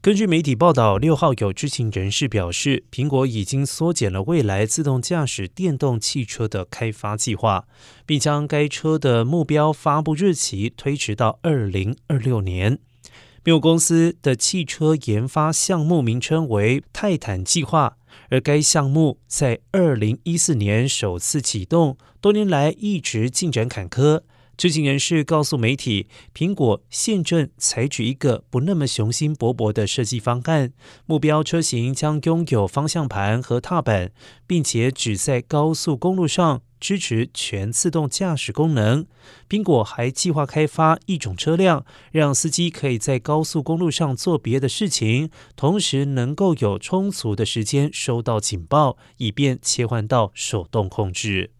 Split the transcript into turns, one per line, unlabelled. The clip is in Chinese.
根据媒体报道，六号有知情人士表示，苹果已经缩减了未来自动驾驶电动汽车的开发计划，并将该车的目标发布日期推迟到二零二六年。苹果公司的汽车研发项目名称为“泰坦计划”，而该项目在二零一四年首次启动，多年来一直进展坎坷。知情人士告诉媒体，苹果现正采取一个不那么雄心勃勃的设计方案，目标车型将拥有方向盘和踏板，并且只在高速公路上支持全自动驾驶功能。苹果还计划开发一种车辆，让司机可以在高速公路上做别的事情，同时能够有充足的时间收到警报，以便切换到手动控制。